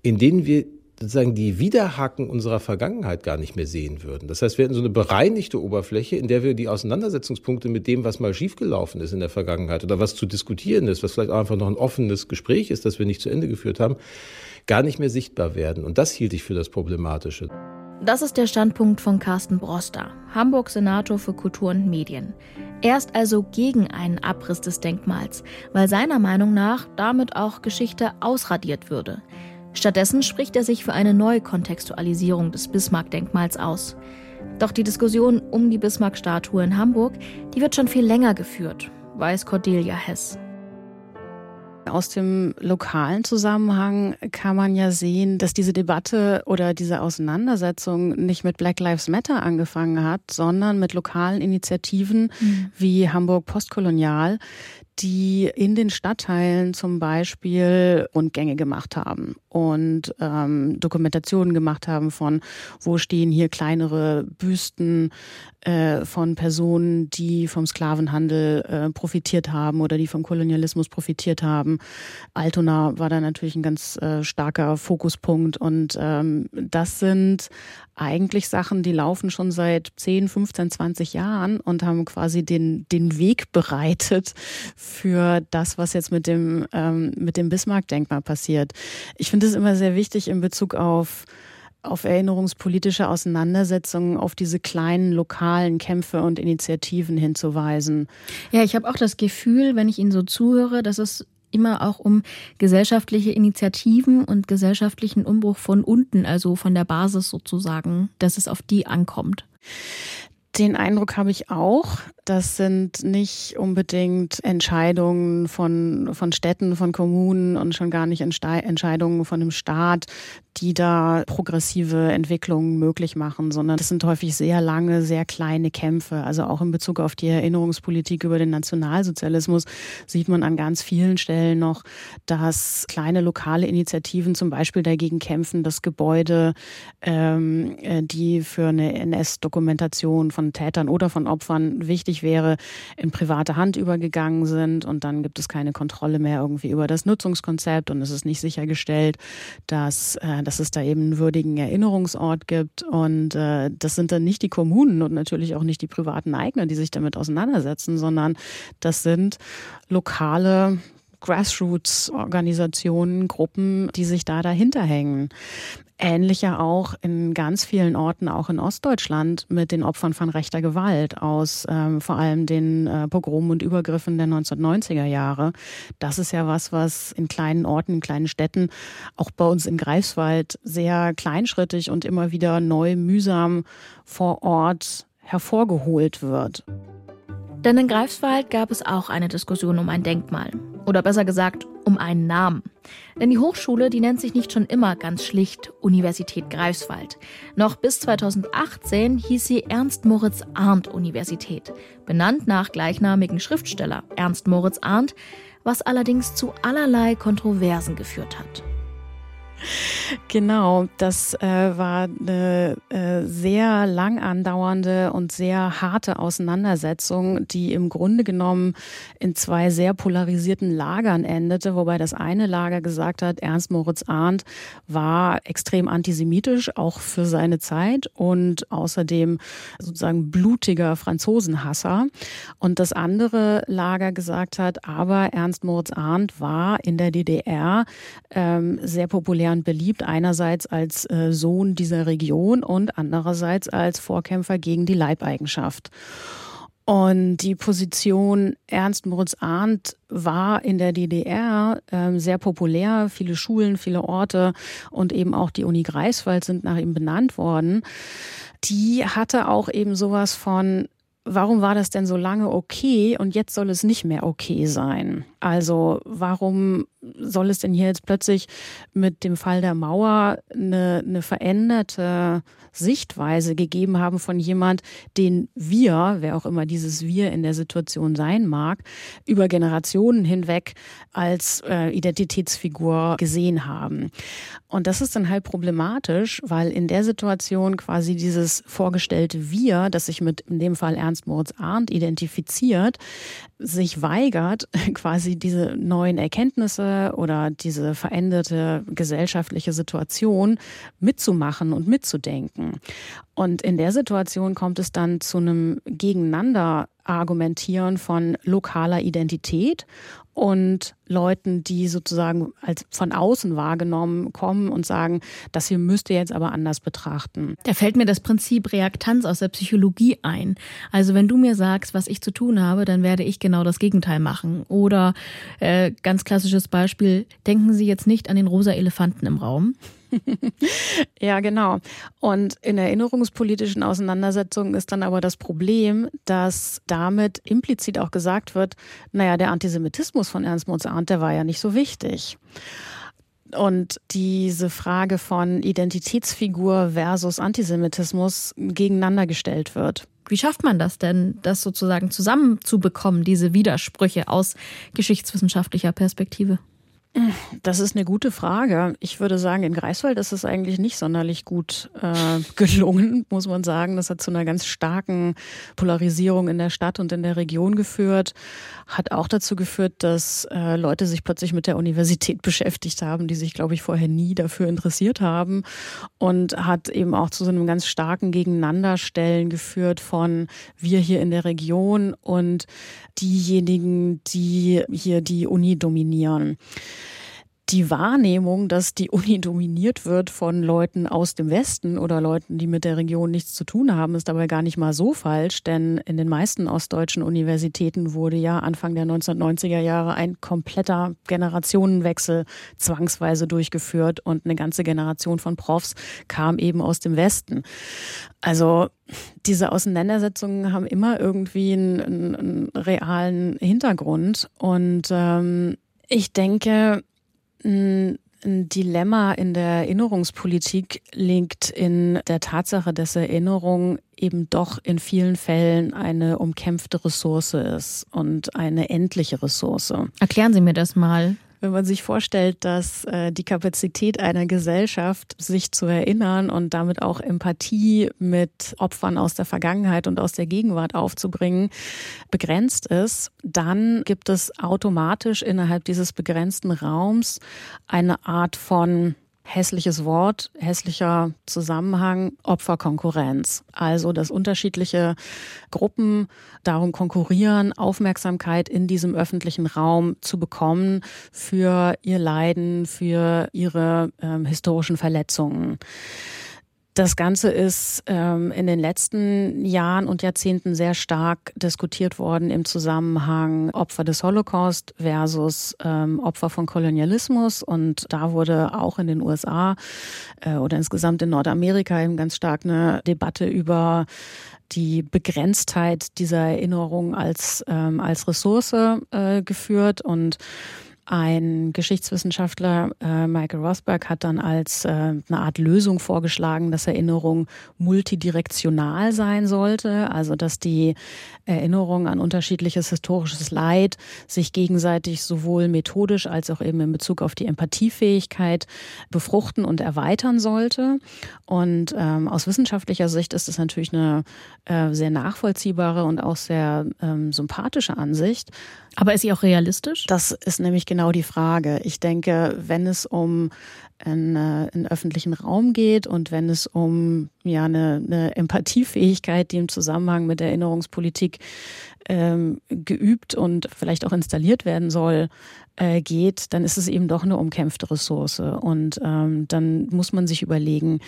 in denen wir sozusagen die Widerhaken unserer Vergangenheit gar nicht mehr sehen würden. Das heißt, wir hätten so eine bereinigte Oberfläche, in der wir die Auseinandersetzungspunkte mit dem, was mal schiefgelaufen ist in der Vergangenheit oder was zu diskutieren ist, was vielleicht auch einfach noch ein offenes Gespräch ist, das wir nicht zu Ende geführt haben, gar nicht mehr sichtbar werden. Und das hielt ich für das Problematische. Das ist der Standpunkt von Carsten Broster, Hamburg-Senator für Kultur und Medien. Er ist also gegen einen Abriss des Denkmals, weil seiner Meinung nach damit auch Geschichte ausradiert würde. Stattdessen spricht er sich für eine Neukontextualisierung des Bismarck-Denkmals aus. Doch die Diskussion um die Bismarck-Statue in Hamburg, die wird schon viel länger geführt, weiß Cordelia Hess. Aus dem lokalen Zusammenhang kann man ja sehen, dass diese Debatte oder diese Auseinandersetzung nicht mit Black Lives Matter angefangen hat, sondern mit lokalen Initiativen mhm. wie Hamburg Postkolonial, die in den Stadtteilen zum Beispiel Rundgänge gemacht haben und ähm, Dokumentationen gemacht haben von, wo stehen hier kleinere Büsten äh, von Personen, die vom Sklavenhandel äh, profitiert haben oder die vom Kolonialismus profitiert haben. Altona war da natürlich ein ganz äh, starker Fokuspunkt und ähm, das sind eigentlich Sachen, die laufen schon seit 10, 15, 20 Jahren und haben quasi den, den Weg bereitet für das, was jetzt mit dem, ähm, mit dem Bismarck-Denkmal passiert. Ich finde es immer sehr wichtig in Bezug auf auf erinnerungspolitische Auseinandersetzungen, auf diese kleinen lokalen Kämpfe und Initiativen hinzuweisen. Ja, ich habe auch das Gefühl, wenn ich Ihnen so zuhöre, dass es immer auch um gesellschaftliche Initiativen und gesellschaftlichen Umbruch von unten, also von der Basis sozusagen, dass es auf die ankommt. Den Eindruck habe ich auch. Das sind nicht unbedingt Entscheidungen von, von Städten, von Kommunen und schon gar nicht Entscheidungen von dem Staat, die da progressive Entwicklungen möglich machen, sondern das sind häufig sehr lange, sehr kleine Kämpfe. Also auch in Bezug auf die Erinnerungspolitik über den Nationalsozialismus sieht man an ganz vielen Stellen noch, dass kleine lokale Initiativen zum Beispiel dagegen kämpfen, dass Gebäude, ähm, äh, die für eine NS-Dokumentation von Tätern oder von Opfern wichtig wäre, in private Hand übergegangen sind und dann gibt es keine Kontrolle mehr irgendwie über das Nutzungskonzept und es ist nicht sichergestellt, dass äh, dass es da eben einen würdigen Erinnerungsort gibt. Und äh, das sind dann nicht die Kommunen und natürlich auch nicht die privaten Eigner, die sich damit auseinandersetzen, sondern das sind lokale Grassroots-Organisationen, Gruppen, die sich da dahinter hängen. Ähnlicher auch in ganz vielen Orten, auch in Ostdeutschland, mit den Opfern von rechter Gewalt aus ähm, vor allem den äh, Pogromen und Übergriffen der 1990er Jahre. Das ist ja was, was in kleinen Orten, in kleinen Städten, auch bei uns in Greifswald sehr kleinschrittig und immer wieder neu mühsam vor Ort hervorgeholt wird. Denn in Greifswald gab es auch eine Diskussion um ein Denkmal. Oder besser gesagt, um einen Namen. Denn die Hochschule, die nennt sich nicht schon immer ganz schlicht Universität Greifswald. Noch bis 2018 hieß sie Ernst Moritz Arndt Universität, benannt nach gleichnamigen Schriftsteller Ernst Moritz Arndt, was allerdings zu allerlei Kontroversen geführt hat. Genau, das äh, war eine äh, sehr lang andauernde und sehr harte Auseinandersetzung, die im Grunde genommen in zwei sehr polarisierten Lagern endete, wobei das eine Lager gesagt hat, Ernst Moritz Arndt war extrem antisemitisch, auch für seine Zeit und außerdem sozusagen blutiger Franzosenhasser. Und das andere Lager gesagt hat, aber Ernst Moritz Arndt war in der DDR ähm, sehr populär und beliebt, einerseits als äh, Sohn dieser Region und andererseits als Vorkämpfer gegen die Leibeigenschaft. Und die Position Ernst Moritz Arndt war in der DDR äh, sehr populär. Viele Schulen, viele Orte und eben auch die Uni Greifswald sind nach ihm benannt worden. Die hatte auch eben sowas von warum war das denn so lange okay und jetzt soll es nicht mehr okay sein? Also warum soll es denn hier jetzt plötzlich mit dem Fall der Mauer eine, eine veränderte Sichtweise gegeben haben von jemand, den wir, wer auch immer dieses wir in der Situation sein mag, über Generationen hinweg als äh, Identitätsfigur gesehen haben. Und das ist dann halt problematisch, weil in der Situation quasi dieses vorgestellte Wir, das sich mit in dem Fall Ernst Moritz Arndt identifiziert, sich weigert, quasi diese neuen Erkenntnisse oder diese veränderte gesellschaftliche Situation mitzumachen und mitzudenken. Und in der Situation kommt es dann zu einem Gegeneinander argumentieren von lokaler Identität und Leuten, die sozusagen als von außen wahrgenommen kommen und sagen, das hier müsste jetzt aber anders betrachten. Da fällt mir das Prinzip Reaktanz aus der Psychologie ein. Also wenn du mir sagst, was ich zu tun habe, dann werde ich genau das Gegenteil machen. Oder äh, ganz klassisches Beispiel, denken Sie jetzt nicht an den rosa Elefanten im Raum. ja, genau. Und in erinnerungspolitischen Auseinandersetzungen ist dann aber das Problem, dass damit implizit auch gesagt wird, naja, der Antisemitismus von Ernst Mozart, der war ja nicht so wichtig. Und diese Frage von Identitätsfigur versus Antisemitismus gegeneinander gestellt wird. Wie schafft man das denn, das sozusagen zusammenzubekommen, diese Widersprüche aus geschichtswissenschaftlicher Perspektive? Das ist eine gute Frage. Ich würde sagen, in Greifswald ist es eigentlich nicht sonderlich gut äh, gelungen, muss man sagen. Das hat zu einer ganz starken Polarisierung in der Stadt und in der Region geführt. Hat auch dazu geführt, dass äh, Leute sich plötzlich mit der Universität beschäftigt haben, die sich, glaube ich, vorher nie dafür interessiert haben. Und hat eben auch zu so einem ganz starken Gegeneinanderstellen geführt von wir hier in der Region und diejenigen, die hier die Uni dominieren die Wahrnehmung, dass die Uni dominiert wird von Leuten aus dem Westen oder Leuten, die mit der Region nichts zu tun haben, ist dabei gar nicht mal so falsch, denn in den meisten ostdeutschen Universitäten wurde ja Anfang der 1990er Jahre ein kompletter Generationenwechsel zwangsweise durchgeführt und eine ganze Generation von Profs kam eben aus dem Westen. Also diese Auseinandersetzungen haben immer irgendwie einen, einen, realen Hintergrund und ähm, ich denke, ein Dilemma in der Erinnerungspolitik liegt in der Tatsache, dass Erinnerung eben doch in vielen Fällen eine umkämpfte Ressource ist und eine endliche Ressource. Erklären Sie mir das mal. Wenn man sich vorstellt, dass äh, die Kapazität einer Gesellschaft, sich zu erinnern und damit auch Empathie mit Opfern aus der Vergangenheit und aus der Gegenwart aufzubringen, begrenzt ist, dann gibt es automatisch innerhalb dieses begrenzten Raums eine Art von hässliches Wort, hässlicher Zusammenhang, Opferkonkurrenz. Also, dass unterschiedliche Gruppen darum konkurrieren, Aufmerksamkeit in diesem öffentlichen Raum zu bekommen für ihr Leiden, für ihre ähm, historischen Verletzungen. Das Ganze ist ähm, in den letzten Jahren und Jahrzehnten sehr stark diskutiert worden im Zusammenhang Opfer des Holocaust versus ähm, Opfer von Kolonialismus. Und da wurde auch in den USA äh, oder insgesamt in Nordamerika eben ganz stark eine Debatte über die Begrenztheit dieser Erinnerung als, ähm, als Ressource äh, geführt und ein Geschichtswissenschaftler, äh, Michael Rosberg, hat dann als äh, eine Art Lösung vorgeschlagen, dass Erinnerung multidirektional sein sollte, also dass die Erinnerung an unterschiedliches historisches Leid sich gegenseitig sowohl methodisch als auch eben in Bezug auf die Empathiefähigkeit befruchten und erweitern sollte. Und ähm, aus wissenschaftlicher Sicht ist es natürlich eine äh, sehr nachvollziehbare und auch sehr ähm, sympathische Ansicht. Aber ist sie auch realistisch? Das ist nämlich genau die Frage. Ich denke, wenn es um einen, äh, einen öffentlichen Raum geht und wenn es um ja eine, eine Empathiefähigkeit, die im Zusammenhang mit Erinnerungspolitik ähm, geübt und vielleicht auch installiert werden soll, äh, geht, dann ist es eben doch eine umkämpfte Ressource. Und ähm, dann muss man sich überlegen,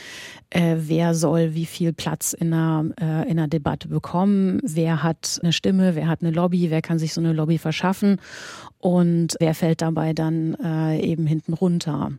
äh, wer soll wie viel Platz in einer, äh, in einer Debatte bekommen, wer hat eine Stimme, wer hat eine Lobby, wer kann sich so eine Lobby verschaffen und wer fällt dabei dann äh, eben hinten runter.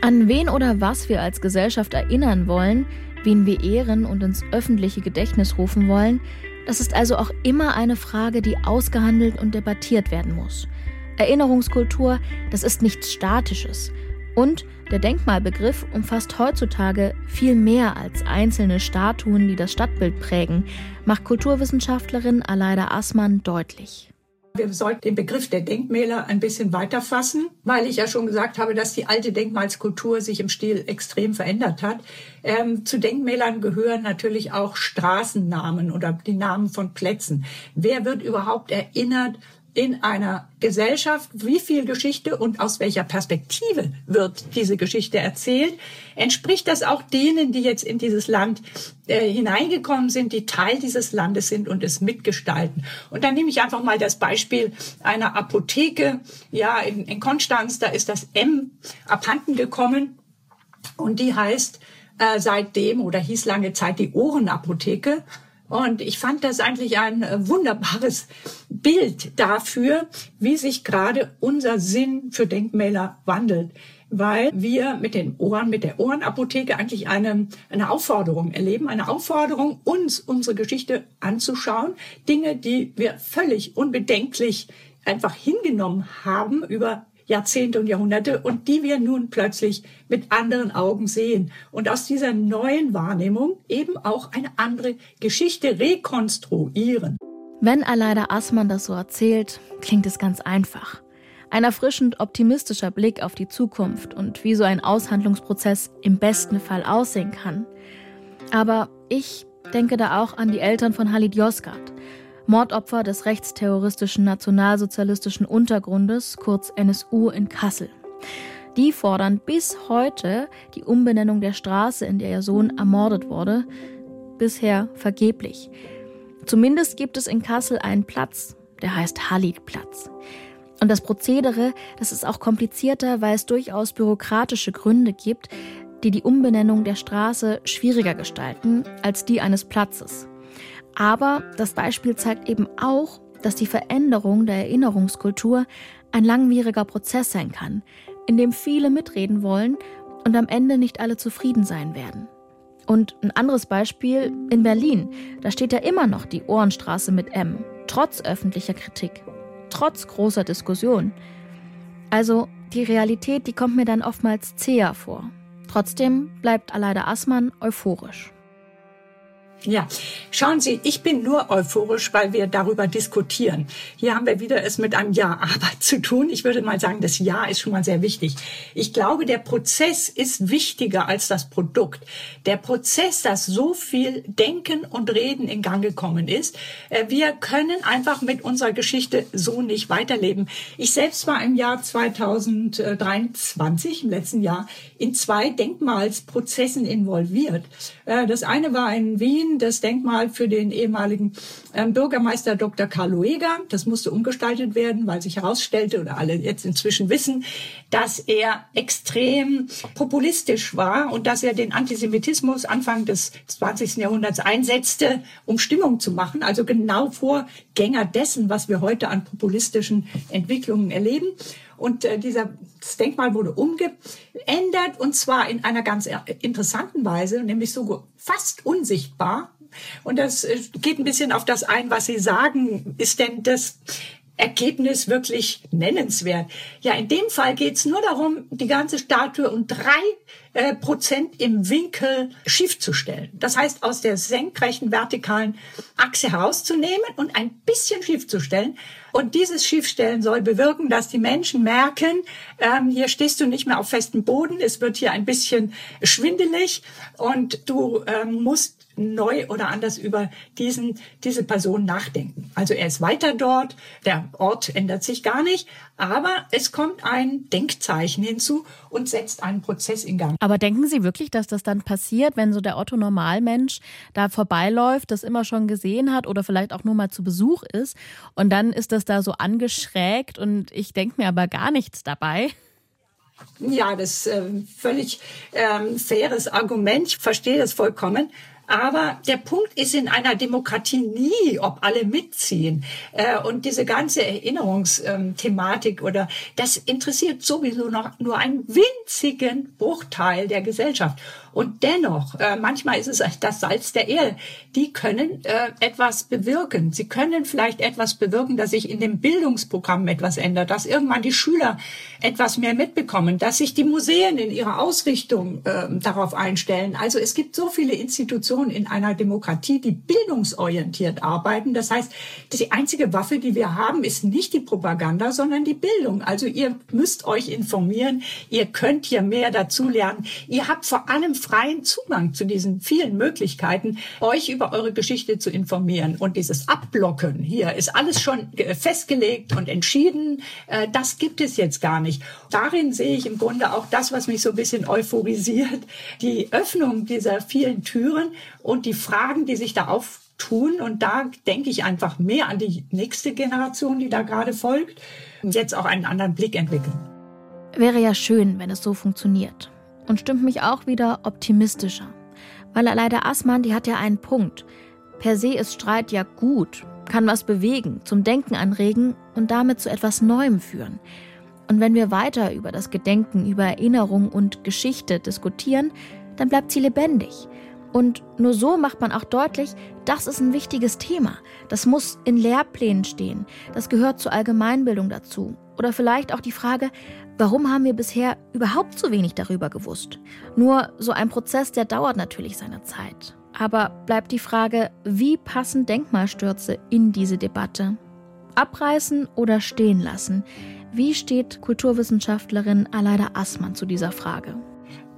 An wen oder was wir als Gesellschaft erinnern wollen, wen wir ehren und ins öffentliche Gedächtnis rufen wollen, das ist also auch immer eine Frage, die ausgehandelt und debattiert werden muss. Erinnerungskultur, das ist nichts Statisches. Und der Denkmalbegriff umfasst heutzutage viel mehr als einzelne Statuen, die das Stadtbild prägen, macht Kulturwissenschaftlerin Aleida Assmann deutlich. Wir sollten den Begriff der Denkmäler ein bisschen weiter fassen, weil ich ja schon gesagt habe, dass die alte Denkmalskultur sich im Stil extrem verändert hat. Ähm, zu Denkmälern gehören natürlich auch Straßennamen oder die Namen von Plätzen. Wer wird überhaupt erinnert in einer Gesellschaft, wie viel Geschichte und aus welcher Perspektive wird diese Geschichte erzählt, entspricht das auch denen, die jetzt in dieses Land äh, hineingekommen sind, die Teil dieses Landes sind und es mitgestalten. Und dann nehme ich einfach mal das Beispiel einer Apotheke, ja, in, in Konstanz, da ist das M abhanden gekommen und die heißt äh, seitdem oder hieß lange Zeit die Ohrenapotheke. Und ich fand das eigentlich ein äh, wunderbares Bild dafür, wie sich gerade unser Sinn für Denkmäler wandelt. Weil wir mit den Ohren, mit der Ohrenapotheke eigentlich eine, eine Aufforderung erleben, eine Aufforderung, uns unsere Geschichte anzuschauen. Dinge, die wir völlig unbedenklich einfach hingenommen haben über Jahrzehnte und Jahrhunderte und die wir nun plötzlich mit anderen Augen sehen und aus dieser neuen Wahrnehmung eben auch eine andere Geschichte rekonstruieren. Wenn Aleida Assmann das so erzählt, klingt es ganz einfach. Ein erfrischend optimistischer Blick auf die Zukunft und wie so ein Aushandlungsprozess im besten Fall aussehen kann. Aber ich denke da auch an die Eltern von Halid Yozgat, Mordopfer des rechtsterroristischen nationalsozialistischen Untergrundes, kurz NSU in Kassel. Die fordern bis heute die Umbenennung der Straße, in der ihr Sohn ermordet wurde, bisher vergeblich. Zumindest gibt es in Kassel einen Platz, der heißt Halid-Platz. Und das Prozedere, das ist auch komplizierter, weil es durchaus bürokratische Gründe gibt, die die Umbenennung der Straße schwieriger gestalten als die eines Platzes. Aber das Beispiel zeigt eben auch, dass die Veränderung der Erinnerungskultur ein langwieriger Prozess sein kann, in dem viele mitreden wollen und am Ende nicht alle zufrieden sein werden. Und ein anderes Beispiel in Berlin, da steht ja immer noch die Ohrenstraße mit M, trotz öffentlicher Kritik, trotz großer Diskussion. Also die Realität, die kommt mir dann oftmals zäher vor. Trotzdem bleibt Aleida Assmann euphorisch. Ja, schauen Sie, ich bin nur euphorisch, weil wir darüber diskutieren. Hier haben wir wieder es mit einem Jahr Arbeit zu tun. Ich würde mal sagen, das Jahr ist schon mal sehr wichtig. Ich glaube, der Prozess ist wichtiger als das Produkt. Der Prozess, dass so viel Denken und Reden in Gang gekommen ist. Äh, wir können einfach mit unserer Geschichte so nicht weiterleben. Ich selbst war im Jahr 2023, im letzten Jahr, in zwei Denkmalsprozessen involviert. Äh, das eine war in Wien Berlin das Denkmal für den ehemaligen ähm, Bürgermeister Dr. Karl Lueger. Das musste umgestaltet werden, weil sich herausstellte oder alle jetzt inzwischen wissen, dass er extrem populistisch war und dass er den Antisemitismus Anfang des 20. Jahrhunderts einsetzte, um Stimmung zu machen. Also genau Vorgänger dessen, was wir heute an populistischen Entwicklungen erleben. Und äh, dieser, das Denkmal wurde umgeändert und zwar in einer ganz interessanten Weise, nämlich so fast unsichtbar. Und das äh, geht ein bisschen auf das ein, was Sie sagen. Ist denn das Ergebnis wirklich nennenswert? Ja, in dem Fall geht es nur darum, die ganze Statue um drei äh, Prozent im Winkel schief zu stellen. Das heißt, aus der senkrechten vertikalen Achse herauszunehmen und ein bisschen schief zu stellen. Und dieses Schiefstellen soll bewirken, dass die Menschen merken, ähm, hier stehst du nicht mehr auf festem Boden, es wird hier ein bisschen schwindelig und du ähm, musst neu oder anders über diesen, diese Person nachdenken. Also er ist weiter dort, der Ort ändert sich gar nicht, aber es kommt ein Denkzeichen hinzu und setzt einen Prozess in Gang. Aber denken Sie wirklich, dass das dann passiert, wenn so der Otto Normalmensch da vorbeiläuft, das immer schon gesehen hat oder vielleicht auch nur mal zu Besuch ist und dann ist das da so angeschrägt und ich denke mir aber gar nichts dabei? Ja, das ist äh, völlig ähm, faires Argument. Ich verstehe das vollkommen. Aber der Punkt ist in einer Demokratie nie, ob alle mitziehen. Äh, und diese ganze Erinnerungsthematik oder das interessiert sowieso noch nur einen winzigen Bruchteil der Gesellschaft. Und dennoch, äh, manchmal ist es das Salz der Erde. Die können äh, etwas bewirken. Sie können vielleicht etwas bewirken, dass sich in dem Bildungsprogramm etwas ändert, dass irgendwann die Schüler etwas mehr mitbekommen, dass sich die Museen in ihrer Ausrichtung äh, darauf einstellen. Also es gibt so viele Institutionen in einer Demokratie, die bildungsorientiert arbeiten. Das heißt, die einzige Waffe, die wir haben, ist nicht die Propaganda, sondern die Bildung. Also ihr müsst euch informieren, ihr könnt hier mehr dazu lernen. Ihr habt vor allem freien Zugang zu diesen vielen Möglichkeiten, euch über eure Geschichte zu informieren. Und dieses Abblocken hier ist alles schon festgelegt und entschieden. Äh, das gibt es jetzt gar nicht. Darin sehe ich im Grunde auch das, was mich so ein bisschen euphorisiert. Die Öffnung dieser vielen Türen und die Fragen, die sich da auftun. Und da denke ich einfach mehr an die nächste Generation, die da gerade folgt, und jetzt auch einen anderen Blick entwickeln. Wäre ja schön, wenn es so funktioniert. Und stimmt mich auch wieder optimistischer. Weil leider Assmann, die hat ja einen Punkt. Per se ist Streit ja gut, kann was bewegen, zum Denken anregen und damit zu etwas Neuem führen. Und wenn wir weiter über das Gedenken, über Erinnerung und Geschichte diskutieren, dann bleibt sie lebendig. Und nur so macht man auch deutlich, das ist ein wichtiges Thema. Das muss in Lehrplänen stehen. Das gehört zur Allgemeinbildung dazu. Oder vielleicht auch die Frage, warum haben wir bisher überhaupt so wenig darüber gewusst? Nur so ein Prozess, der dauert natürlich seine Zeit. Aber bleibt die Frage, wie passen Denkmalstürze in diese Debatte? Abreißen oder stehen lassen? Wie steht Kulturwissenschaftlerin Aleida Assmann zu dieser Frage?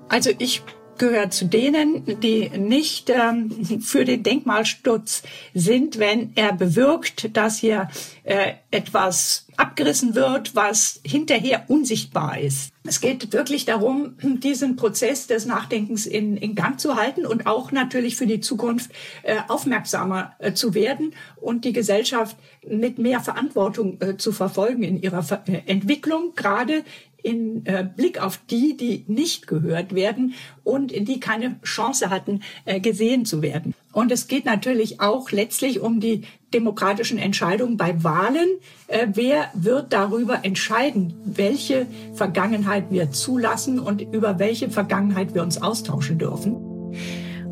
Also ich gehört zu denen, die nicht ähm, für den Denkmalsturz sind, wenn er bewirkt, dass hier äh, etwas abgerissen wird, was hinterher unsichtbar ist. Es geht wirklich darum, diesen Prozess des Nachdenkens in, in Gang zu halten und auch natürlich für die Zukunft äh, aufmerksamer äh, zu werden und die Gesellschaft mit mehr Verantwortung äh, zu verfolgen in ihrer Ver äh, Entwicklung, gerade in äh, Blick auf die, die nicht gehört werden und die keine Chance hatten, äh, gesehen zu werden. Und es geht natürlich auch letztlich um die demokratischen Entscheidungen bei Wahlen. Äh, wer wird darüber entscheiden, welche Vergangenheit wir zulassen und über welche Vergangenheit wir uns austauschen dürfen?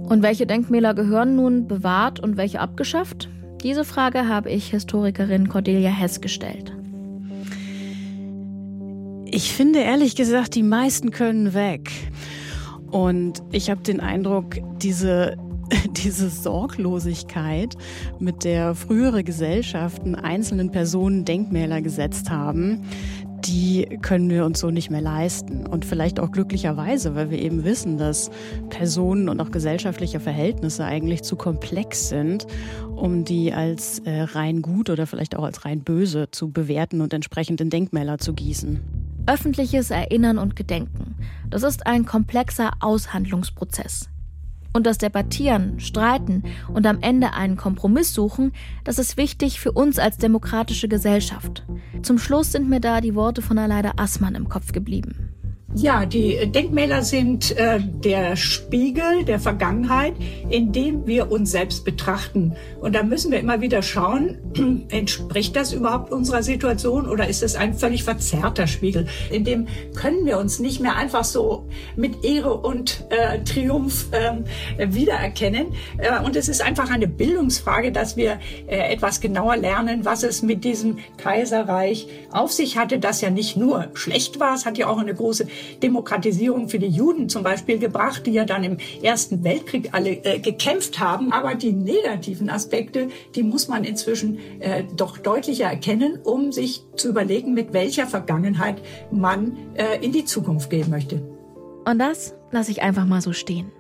Und welche Denkmäler gehören nun bewahrt und welche abgeschafft? Diese Frage habe ich Historikerin Cordelia Hess gestellt. Ich finde ehrlich gesagt, die meisten können weg. Und ich habe den Eindruck, diese, diese Sorglosigkeit, mit der frühere Gesellschaften einzelnen Personen Denkmäler gesetzt haben, die können wir uns so nicht mehr leisten. Und vielleicht auch glücklicherweise, weil wir eben wissen, dass Personen und auch gesellschaftliche Verhältnisse eigentlich zu komplex sind, um die als äh, rein gut oder vielleicht auch als rein böse zu bewerten und entsprechend in Denkmäler zu gießen. Öffentliches Erinnern und Gedenken. Das ist ein komplexer Aushandlungsprozess. Und das Debattieren, Streiten und am Ende einen Kompromiss suchen, das ist wichtig für uns als demokratische Gesellschaft. Zum Schluss sind mir da die Worte von Aleida Assmann im Kopf geblieben. Ja, die Denkmäler sind äh, der Spiegel der Vergangenheit, in dem wir uns selbst betrachten. Und da müssen wir immer wieder schauen, entspricht das überhaupt unserer Situation oder ist es ein völlig verzerrter Spiegel? In dem können wir uns nicht mehr einfach so mit Ehre und äh, Triumph äh, wiedererkennen. Und es ist einfach eine Bildungsfrage, dass wir äh, etwas genauer lernen, was es mit diesem Kaiserreich auf sich hatte, das ja nicht nur schlecht war, es hat ja auch eine große Demokratisierung für die Juden zum Beispiel gebracht, die ja dann im Ersten Weltkrieg alle äh, gekämpft haben. Aber die negativen Aspekte, die muss man inzwischen äh, doch deutlicher erkennen, um sich zu überlegen, mit welcher Vergangenheit man äh, in die Zukunft gehen möchte. Und das lasse ich einfach mal so stehen.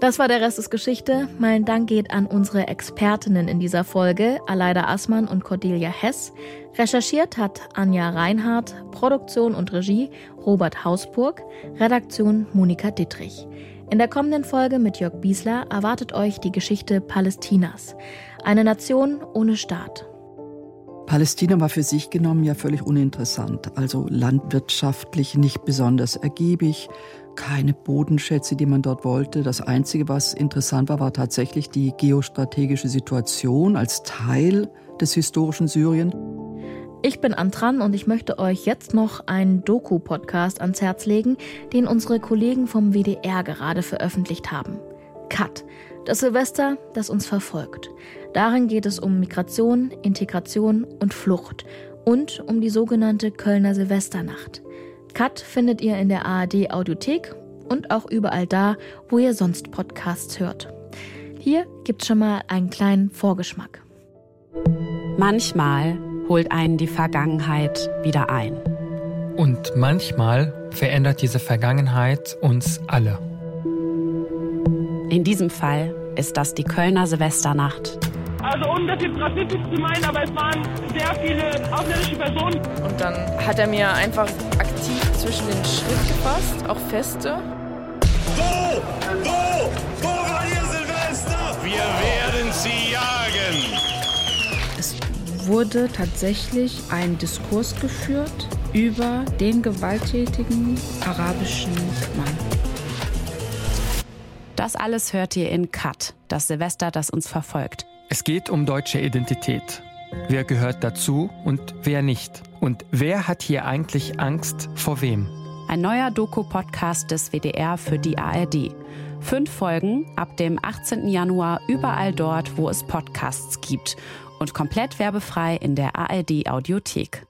Das war der Rest des Geschichte. Mein Dank geht an unsere Expertinnen in dieser Folge, Aleida Assmann und Cordelia Hess. Recherchiert hat Anja Reinhardt, Produktion und Regie Robert Hausburg, Redaktion Monika Dittrich. In der kommenden Folge mit Jörg Biesler erwartet euch die Geschichte Palästinas. Eine Nation ohne Staat. Palästina war für sich genommen ja völlig uninteressant, also landwirtschaftlich nicht besonders ergiebig, keine Bodenschätze, die man dort wollte. Das Einzige, was interessant war, war tatsächlich die geostrategische Situation als Teil des historischen Syrien. Ich bin Antran und ich möchte euch jetzt noch einen Doku-Podcast ans Herz legen, den unsere Kollegen vom WDR gerade veröffentlicht haben. Cut. Das Silvester, das uns verfolgt. Darin geht es um Migration, Integration und Flucht und um die sogenannte Kölner Silvesternacht. Cut findet ihr in der ARD Audiothek und auch überall da, wo ihr sonst Podcasts hört. Hier gibt's schon mal einen kleinen Vorgeschmack. Manchmal holt einen die Vergangenheit wieder ein. Und manchmal verändert diese Vergangenheit uns alle. In diesem Fall ist das die Kölner Silvesternacht. Also ohne das jetzt rassistisch zu meinen, aber es waren sehr viele ausländische Personen. Und dann hat er mir einfach zwischen den Schritt gefasst, auch feste. Wo? Wo? Wo war ihr Silvester? Wir werden sie jagen. Es wurde tatsächlich ein Diskurs geführt über den gewalttätigen arabischen Mann. Das alles hört ihr in Cut, das Silvester, das uns verfolgt. Es geht um deutsche Identität. Wer gehört dazu und wer nicht? Und wer hat hier eigentlich Angst vor wem? Ein neuer Doku-Podcast des WDR für die ARD. Fünf Folgen ab dem 18. Januar überall dort, wo es Podcasts gibt. Und komplett werbefrei in der ARD Audiothek.